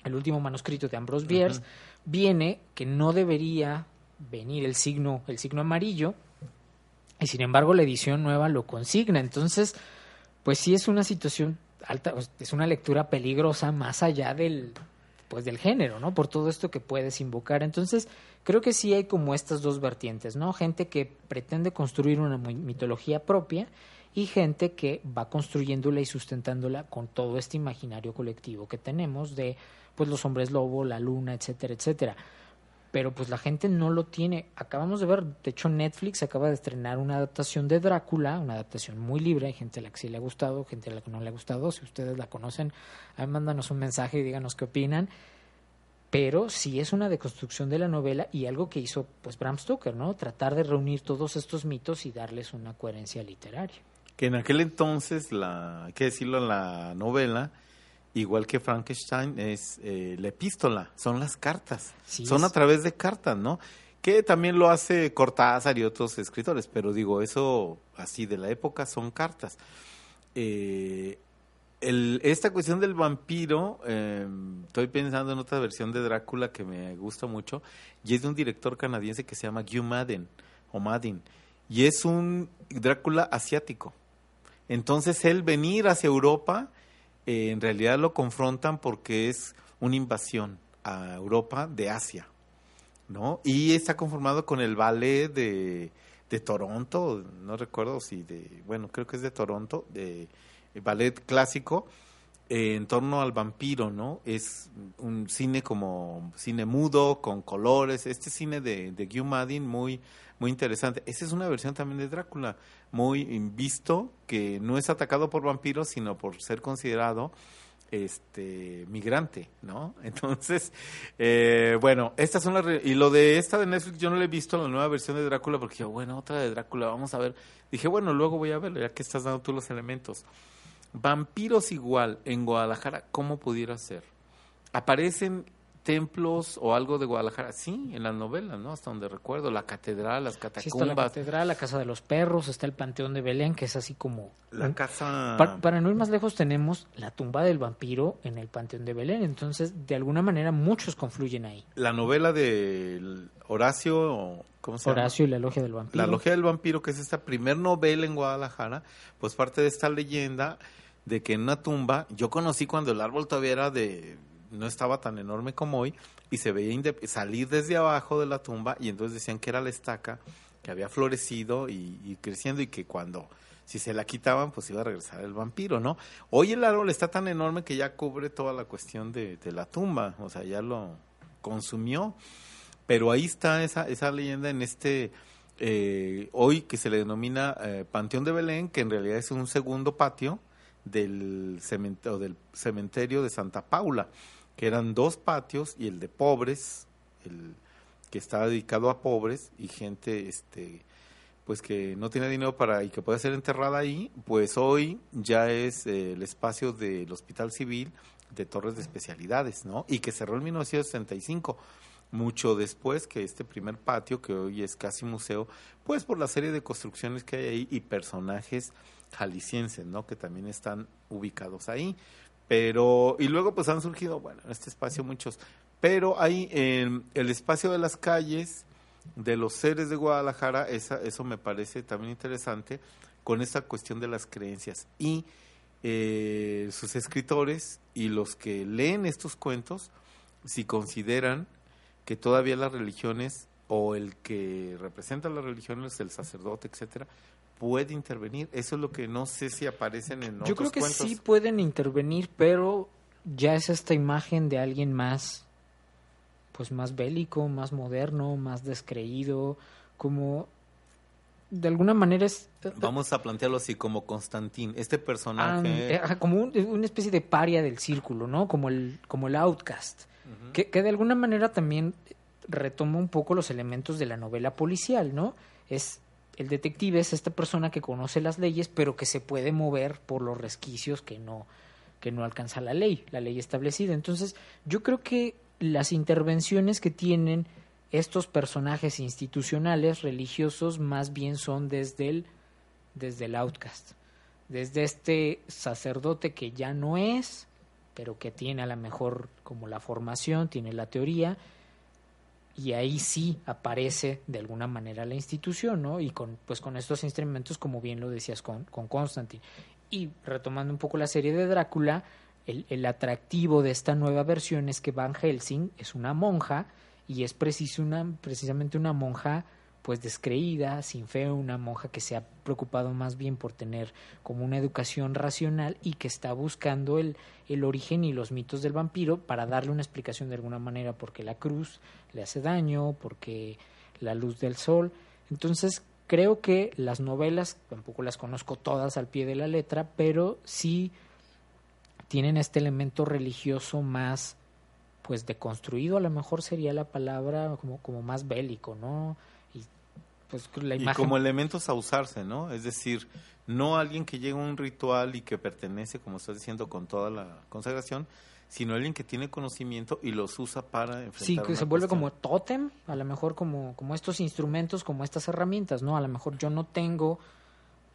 El último manuscrito de Ambrose Bierce, viene que no debería venir el signo, el signo amarillo, y sin embargo la edición nueva lo consigna. Entonces, pues sí es una situación alta, es una lectura peligrosa más allá del, pues del género, ¿no? Por todo esto que puedes invocar. Entonces, creo que sí hay como estas dos vertientes, ¿no? Gente que pretende construir una mitología propia y gente que va construyéndola y sustentándola con todo este imaginario colectivo que tenemos de pues los hombres lobo, la luna, etcétera, etcétera. Pero pues la gente no lo tiene. Acabamos de ver, de hecho Netflix acaba de estrenar una adaptación de Drácula, una adaptación muy libre, hay gente a la que sí le ha gustado, gente a la que no le ha gustado. Si ustedes la conocen, ahí mándanos un mensaje y díganos qué opinan pero sí es una deconstrucción de la novela y algo que hizo pues Bram Stoker, ¿no? Tratar de reunir todos estos mitos y darles una coherencia literaria. Que en aquel entonces, la, hay que decirlo, la novela, igual que Frankenstein, es eh, la epístola, son las cartas, son a través de cartas, ¿no? Que también lo hace Cortázar y otros escritores, pero digo, eso así de la época son cartas. Eh, esta cuestión del vampiro, em, estoy pensando en otra versión de Drácula que me gusta mucho, y es de un director canadiense que se llama Hugh Madden, o Madden, y es un Drácula asiático. Entonces él venir hacia Europa, eh, en realidad lo confrontan porque es una invasión a Europa de Asia, ¿no? Y está conformado con el ballet de, de Toronto, no recuerdo si de, bueno, creo que es de Toronto, de ballet clásico eh, en torno al vampiro, ¿no? Es un cine como cine mudo, con colores, este cine de, de Guy Madin muy, muy interesante. Esa es una versión también de Drácula, muy visto, que no es atacado por vampiros, sino por ser considerado este migrante, ¿no? <laughs> Entonces, eh, bueno, estas son las y lo de esta de Netflix yo no le he visto la nueva versión de Drácula porque yo, bueno, otra de Drácula, vamos a ver. Dije, bueno, luego voy a ver, ya que estás dando tú los elementos. Vampiros igual en Guadalajara, ¿cómo pudiera ser? Aparecen templos o algo de Guadalajara. Sí, en las novelas, ¿no? Hasta donde recuerdo, la catedral, las Sí, está la catacumbas, catedral, la casa de los perros, está el panteón de Belén, que es así como... la casa... Pa- para no ir más lejos tenemos la tumba del vampiro en el panteón de Belén, entonces de alguna manera muchos confluyen ahí. La novela de Horacio, ¿cómo se llama? Horacio y la logia del vampiro. La Logia del Vampiro, que es esta primer novela en Guadalajara, pues parte de esta leyenda de que en una tumba, yo conocí cuando el árbol todavía era de, no estaba tan enorme como hoy, y se veía salir desde abajo de la tumba, y entonces decían que era la estaca, que había florecido y, creciendo, y que cuando, si se la quitaban, pues iba a regresar el vampiro, ¿no? Hoy el árbol está tan enorme que ya cubre toda la cuestión de, la tumba, o sea, ya lo consumió. Pero ahí está esa, esa leyenda en este, eh, hoy que se le denomina eh, Panteón de Belén, que en realidad es un segundo patio del del cementerio de Santa Paula, que eran dos patios y el de pobres, el que estaba dedicado a pobres y gente este pues que no tiene dinero para y que puede ser enterrada ahí, pues hoy ya es eh, el espacio del Hospital Civil de Torres de Especialidades, ¿no? Y que cerró en 1965 mucho después que este primer patio, que hoy es casi museo, pues por la serie de construcciones que hay ahí y personajes jaliscienses, ¿no? Que también están ubicados ahí. Pero, y luego pues han surgido, bueno, en este espacio muchos, pero hay en el espacio de las calles, de los seres de Guadalajara, esa, eso me parece también interesante, con esta cuestión de las creencias. Y eh, sus escritores y los que leen estos cuentos, si consideran que todavía las religiones o el que representa las religiones, el sacerdote, etcétera, puede intervenir. Eso es lo que no sé si aparecen en otros Yo creo que cuentos. sí pueden intervenir, pero ya es esta imagen de alguien más, pues más bélico, más moderno, más descreído, como de alguna manera es Vamos a plantearlo así como Constantín, este personaje. eh, como un- una especie de paria del círculo, ¿no? Como el, como el outcast, que, que de alguna manera también retoma un poco los elementos de la novela policial, ¿no? Es el detective es esta persona que conoce las leyes, pero que se puede mover por los resquicios que no que no alcanza la ley, la ley establecida. Entonces, yo creo que las intervenciones que tienen estos personajes institucionales religiosos más bien son desde el desde el outcast, desde este sacerdote que ya no es, pero que tiene a lo mejor como la formación, tiene la teoría, y ahí sí aparece de alguna manera la institución, ¿no? Y con, pues con estos instrumentos, como bien lo decías con, con Constantine. Y retomando un poco la serie de Drácula, el, el atractivo de esta nueva versión es que Van Helsing es una monja y es preciso una, precisamente una monja pues descreída, sin fe, una monja que se ha preocupado más bien por tener como una educación racional y que está buscando el, el origen y los mitos del vampiro para darle una explicación de alguna manera porque la cruz le hace daño, porque la luz del sol. Entonces creo que las novelas, tampoco las conozco todas al pie de la letra, pero sí tienen este elemento religioso más pues deconstruido, a lo mejor sería la palabra como, como más bélico, ¿no? Y pues la y como elementos a usarse, ¿no? Es decir, no alguien que llega a un ritual y que pertenece, como estás diciendo, con toda la consagración, sino alguien que tiene conocimiento y los usa para enfrentar Sí, que una se vuelve cuestión. como tótem, a lo mejor como, como estos instrumentos, como estas herramientas, ¿no? A lo mejor yo no tengo,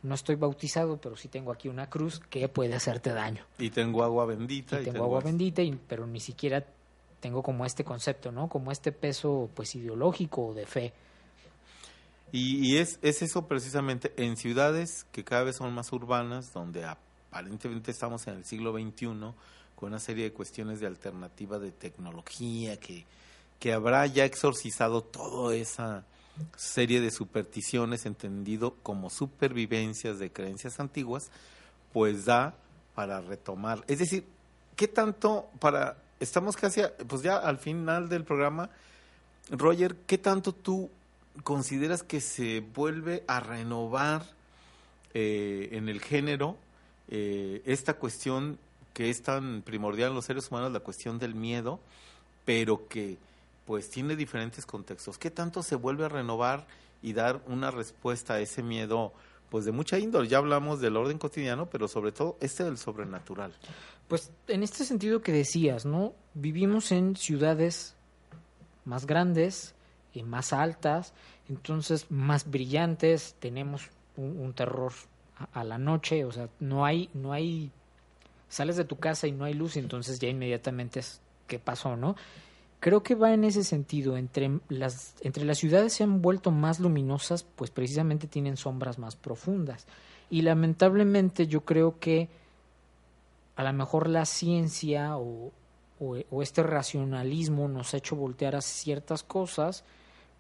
no estoy bautizado, pero sí tengo aquí una cruz que puede hacerte daño. Y tengo agua bendita. Y tengo agua bendita, y, pero ni siquiera tengo como este concepto, ¿no? Como este peso, pues, ideológico o de fe. Y, y es, es eso precisamente en ciudades que cada vez son más urbanas, donde aparentemente estamos en el siglo XXI, con una serie de cuestiones de alternativa de tecnología, que, que habrá ya exorcizado toda esa serie de supersticiones, entendido como supervivencias de creencias antiguas, pues da para retomar. Es decir, ¿qué tanto para... Estamos casi, a- pues ya al final del programa, Roger, ¿qué tanto tú consideras que se vuelve a renovar eh, en el género eh, esta cuestión que es tan primordial en los seres humanos, la cuestión del miedo, pero que pues tiene diferentes contextos? ¿Qué tanto se vuelve a renovar y dar una respuesta a ese miedo pues de mucha índole. Ya hablamos del orden cotidiano, pero sobre todo este del sobrenatural. Pues en este sentido que decías, ¿no? Vivimos en ciudades más grandes, y más altas, entonces más brillantes, tenemos un, terror a, a, la noche, o sea, no hay, no hay, sales de tu casa y no hay luz, entonces ya inmediatamente es qué pasó, ¿no? Creo que va en ese sentido, entre las, entre las ciudades se han vuelto más luminosas, pues precisamente tienen sombras más profundas. Y lamentablemente yo creo que a lo mejor la ciencia o, o, este racionalismo nos ha hecho voltear a ciertas cosas,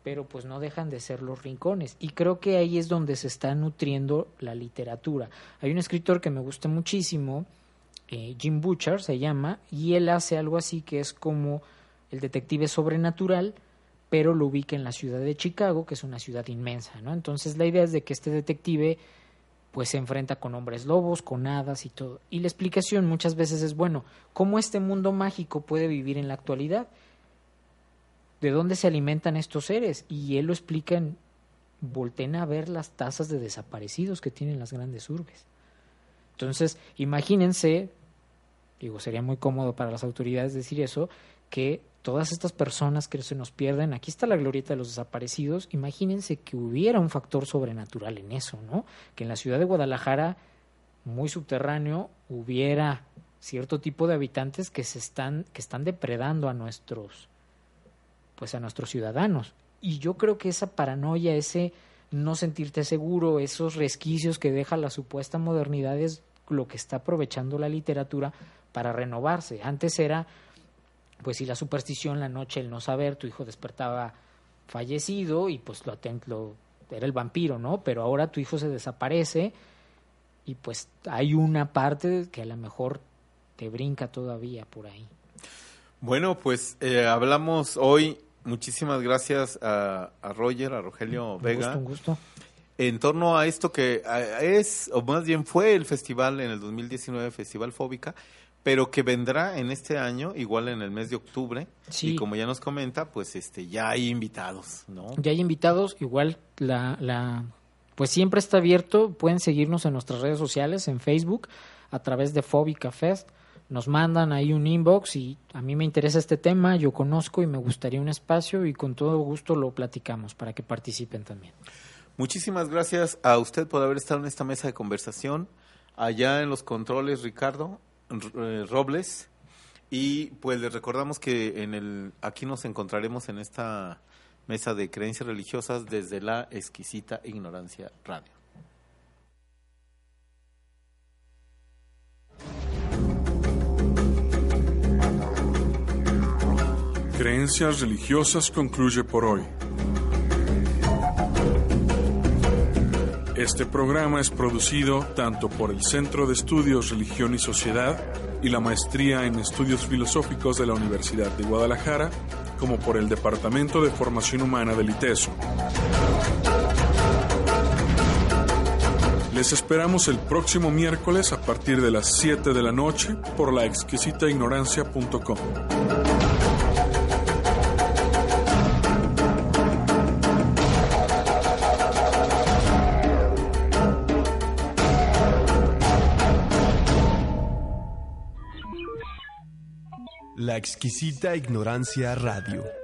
pero pues no dejan de ser los rincones. Y creo que ahí es donde se está nutriendo la literatura. Hay un escritor que me gusta muchísimo, eh, Jim Butcher se llama, y él hace algo así que es como el detective sobrenatural, pero lo ubica en la ciudad de Chicago, que es una ciudad inmensa, ¿no? Entonces la idea es de que este detective pues se enfrenta con hombres lobos, con hadas y todo. Y la explicación muchas veces es, bueno, ¿cómo este mundo mágico puede vivir en la actualidad? ¿De dónde se alimentan estos seres? Y él lo explica en, volten a ver las tasas de desaparecidos que tienen las grandes urbes. Entonces, imagínense, digo, sería muy cómodo para las autoridades decir eso, que todas estas personas que se nos pierden, aquí está la glorieta de los desaparecidos, imagínense que hubiera un factor sobrenatural en eso, ¿no? Que en la ciudad de Guadalajara, muy subterráneo, hubiera cierto tipo de habitantes que se están que están depredando a nuestros pues a nuestros ciudadanos. Y yo creo que esa paranoia, ese no sentirte seguro, esos resquicios que deja la supuesta modernidad es lo que está aprovechando la literatura para renovarse. Antes era pues si la superstición la noche el no saber, tu hijo despertaba fallecido y pues lo, lo era el vampiro, ¿no? Pero ahora tu hijo se desaparece y pues hay una parte que a lo mejor te brinca todavía por ahí. Bueno, pues eh, hablamos hoy, muchísimas gracias a, a Roger, a Rogelio Vega. un gusto. En torno a esto que es, o más bien fue el festival en el 2019, Festival Fóbica, pero que vendrá en este año, igual en el mes de octubre. Y como ya nos comenta, pues este ya hay invitados, ¿no? Ya hay invitados, igual la, la pues siempre está abierto, pueden seguirnos en nuestras redes sociales, en Facebook, a través de Fóbica Fest. Nos mandan ahí un inbox y a mí me interesa este tema, yo conozco y me gustaría un espacio y con todo gusto lo platicamos para que participen también. Muchísimas gracias a usted por haber estado en esta mesa de conversación. Allá en los controles, Ricardo, eh, Robles. Y pues les recordamos que en el aquí nos encontraremos en esta mesa de creencias religiosas desde la exquisita ignorancia radio. Creencias religiosas concluye por hoy. Este programa es producido tanto por el Centro de Estudios Religión y Sociedad y la Maestría en Estudios Filosóficos de la Universidad de Guadalajara, como por el Departamento de Formación Humana del ITESO. Les esperamos el próximo miércoles a partir de las 7 de la noche por la exquisitaignorancia.com. La exquisita ignorancia radio.